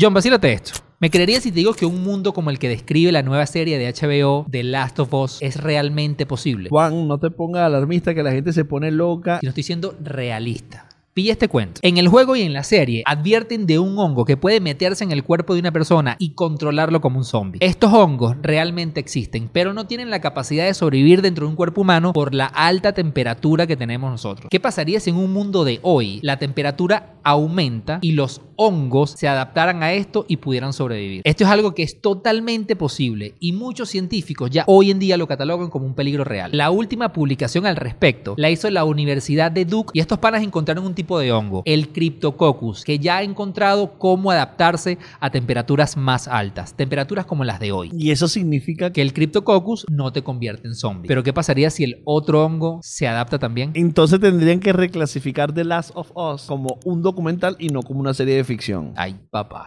John, vacílate esto. ¿Me creerías si te digo que un mundo como el que describe la nueva serie de HBO, The Last of Us, es realmente posible? Juan, no te pongas alarmista que la gente se pone loca. Si no estoy siendo realista. Pilla este cuento. En el juego y en la serie advierten de un hongo que puede meterse en el cuerpo de una persona y controlarlo como un zombie. Estos hongos realmente existen, pero no tienen la capacidad de sobrevivir dentro de un cuerpo humano por la alta temperatura que tenemos nosotros. ¿Qué pasaría si en un mundo de hoy la temperatura aumenta y los hongos se adaptaran a esto y pudieran sobrevivir? Esto es algo que es totalmente posible y muchos científicos ya hoy en día lo catalogan como un peligro real. La última publicación al respecto la hizo la Universidad de Duke y estos panas encontraron un tipo de hongo, el Cryptococcus, que ya ha encontrado cómo adaptarse a temperaturas más altas, temperaturas como las de hoy. Y eso significa Que el Cryptococcus no te convierte en zombie. Pero ¿qué pasaría si el otro hongo se adapta también? entonces tendrían que reclasificar The Last of Us como un documental y no como una serie de ficción. Ay, papá.